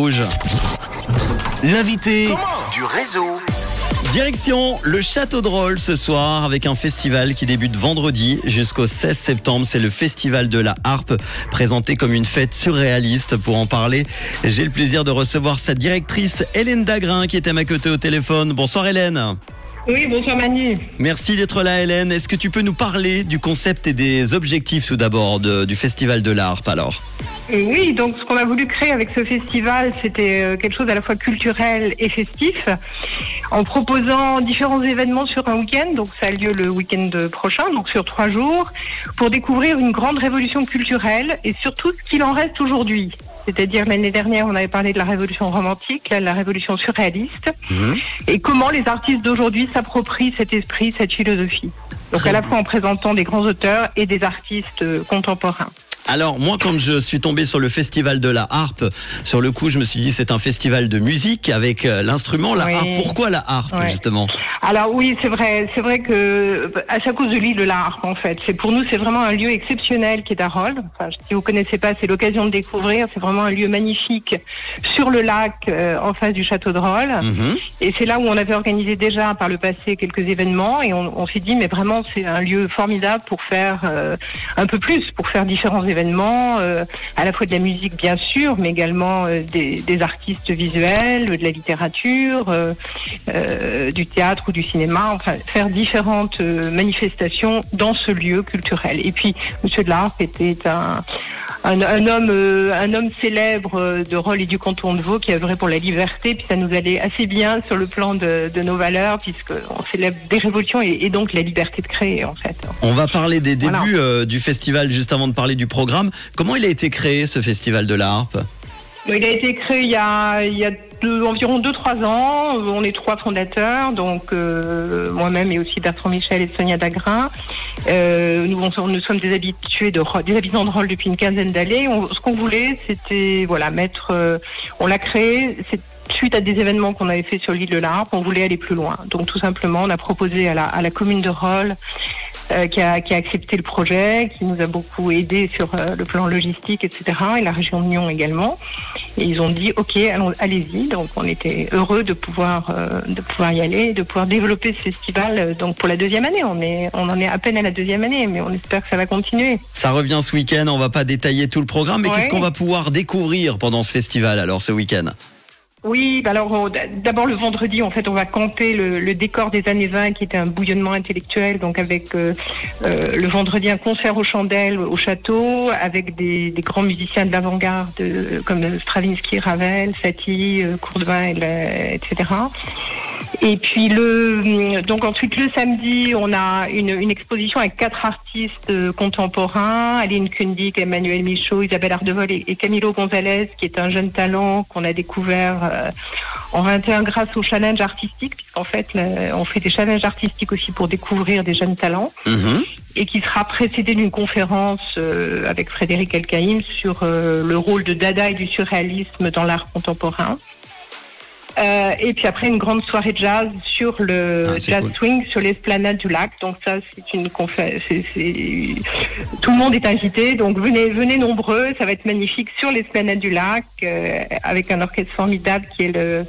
Rouge. L'invité du réseau. Direction le Château de Rolles ce soir avec un festival qui débute vendredi jusqu'au 16 septembre. C'est le festival de la harpe présenté comme une fête surréaliste. Pour en parler, j'ai le plaisir de recevoir sa directrice Hélène Dagrin qui est à ma côté au téléphone. Bonsoir Hélène. Oui, bonsoir Manu. Merci d'être là Hélène. Est-ce que tu peux nous parler du concept et des objectifs tout d'abord du festival de la harpe alors? Euh, Oui, donc ce qu'on a voulu créer avec ce festival, c'était euh, quelque chose à la fois culturel et festif, en proposant différents événements sur un week-end. Donc ça a lieu le week-end prochain, donc sur trois jours, pour découvrir une grande révolution culturelle et surtout ce qu'il en reste aujourd'hui. C'est-à-dire l'année dernière, on avait parlé de la révolution romantique, là, la révolution surréaliste, et comment les artistes d'aujourd'hui s'approprient cet esprit, cette philosophie? Donc Très à la fois en présentant des grands auteurs et des artistes euh, contemporains. Alors moi quand je suis tombé sur le festival de la harpe, sur le coup je me suis dit c'est un festival de musique avec euh, l'instrument la Oui. harpe. Pourquoi la harpe Ouais. justement? Alors oui, c'est vrai, c'est vrai que à à cause de l'île de la Harpe en fait. C'est pour nous, c'est vraiment un lieu exceptionnel qui est à Rolles. Enfin, si vous connaissez pas, c'est l'occasion de découvrir. C'est vraiment un lieu magnifique sur le lac euh, en face du château de Rolles. Mhm. Et c'est là où on avait organisé déjà par le passé quelques événements et on, on s'est dit mais vraiment c'est un lieu formidable pour faire euh, un peu plus, pour faire différents événements, euh, à la fois de la musique bien sûr, mais également euh, des, des artistes visuels, de la littérature, euh, du théâtre ou du cinéma, enfin faire différentes manifestations dans ce lieu culturel. Et puis Monsieur de la Harpe était un un, un homme, un homme célèbre de Rolles et du canton de Vaud qui œuvrait pour la liberté, puis ça nous allait assez bien sur le plan de, de nos valeurs, puisque on célèbre des révolutions et, et donc la liberté de créer en fait. On va parler des débuts Voilà. euh, du festival juste avant de parler du programme. Comment il a été créé ce festival de la harpe Il a été créé il y a, il deux- environ 2-3 ans. On est trois fondateurs, donc euh, moi-même et aussi Bertrand Michel et Sonia Dagrin. Euh, nous, sommes des habitués de des habitants de Rolles depuis une quinzaine d'années. Ce qu'on voulait, c'était voilà mettre. euh, on l'a créé. Suite à des événements qu'on avait fait sur l'île de la Harpe, on voulait aller plus loin. Donc tout simplement, on a proposé à la, à la commune de Rolles qui, a, qui a accepté le projet, qui nous a beaucoup aidé sur euh, le plan logistique, etc. Et la région de Lyon également. Et ils ont dit OK, allez-y. Donc on était heureux de pouvoir euh, de pouvoir y aller, de pouvoir développer ce festival. euh, donc pour la deuxième année, on est on en est à peine à la deuxième année, mais on espère que ça va continuer. Ça revient ce week-end, on va pas détailler tout le programme, mais Ouais. qu'est-ce qu'on va pouvoir découvrir pendant ce festival alors ce week-end? Oui, bah alors d'abord le vendredi, en fait, on va camper le, le décor des années 20 qui était un bouillonnement intellectuel, donc avec euh, euh, le vendredi un concert aux chandelles au château, avec des, des grands musiciens de l'avant-garde euh, comme Stravinsky, Ravel, Satie, euh, Courdevin, etc. Et puis le donc ensuite le samedi, on a une, une exposition avec quatre artistes euh, contemporains, Aline Kundig, Emmanuel Michaud, Isabelle Ardevol et, et Camilo Gonzalez, qui est un jeune talent qu'on a découvert euh, en 21 grâce au challenge artistique, puisqu'en fait là, on fait des challenges artistiques aussi pour découvrir des jeunes talents Mhm. et qui sera précédé d'une conférence euh, avec Frédéric Elkaïm sur euh, le rôle de Dada et du surréalisme dans l'art contemporain. Euh, et puis après une grande soirée de jazz sur le Ah, jazz cool. swing sur l'esplanade du lac. Donc ça c'est une conférence. Tout le monde est invité, donc venez venez nombreux. Ça va être magnifique sur l'esplanade du lac euh, avec un orchestre formidable qui est le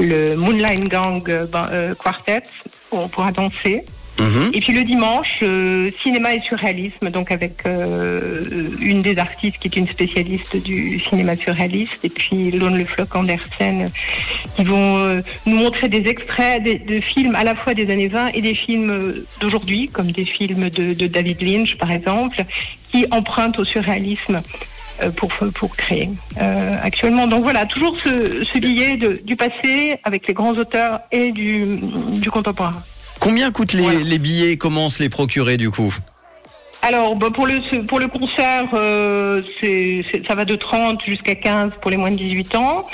le Moonline Gang euh, ben, Quartet. où On pourra danser. Mhm. Et puis le dimanche, euh, cinéma et surréalisme, donc avec euh, une des artistes qui est une spécialiste du cinéma surréaliste, et puis Lone Le Floch Andersen, qui vont euh, nous montrer des extraits de, films à la fois des années 20 et des films euh, d'aujourd'hui, comme des films de, David Lynch par exemple, qui empruntent au surréalisme. euh, Pour, pour créer euh, actuellement. Donc voilà, toujours ce, ce billet de- du passé avec les grands auteurs et du, du contemporain. Combien coûtent les, Voilà. les billets Comment se les procurer du coup? Alors, bah, pour, le, pour le concert, euh, c'est, c'est- ça va de 30 jusqu'à 15 pour les moins de 18 ans.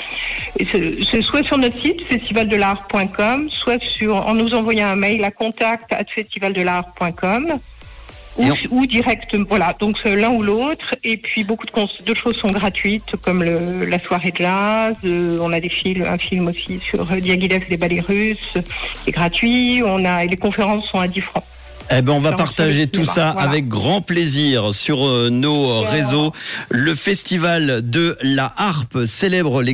Et c'est, c'est soit sur notre site, festivaldelart.com, soit sur, en nous envoyant un mail à contact at festivaldelart.com. Ou, on- ou direct, voilà, donc c'est l'un ou l'autre. Et puis beaucoup de, choses sont gratuites, comme le, la soirée de jazz. euh, on a des films, un film aussi sur euh, Diaghilev les ballets russes, qui est gratuit. On a, et les conférences sont à 10 francs. Eh ben, on va partager tout ça voilà. avec grand plaisir sur euh, nos euh, réseaux. Le festival de la harpe célèbre les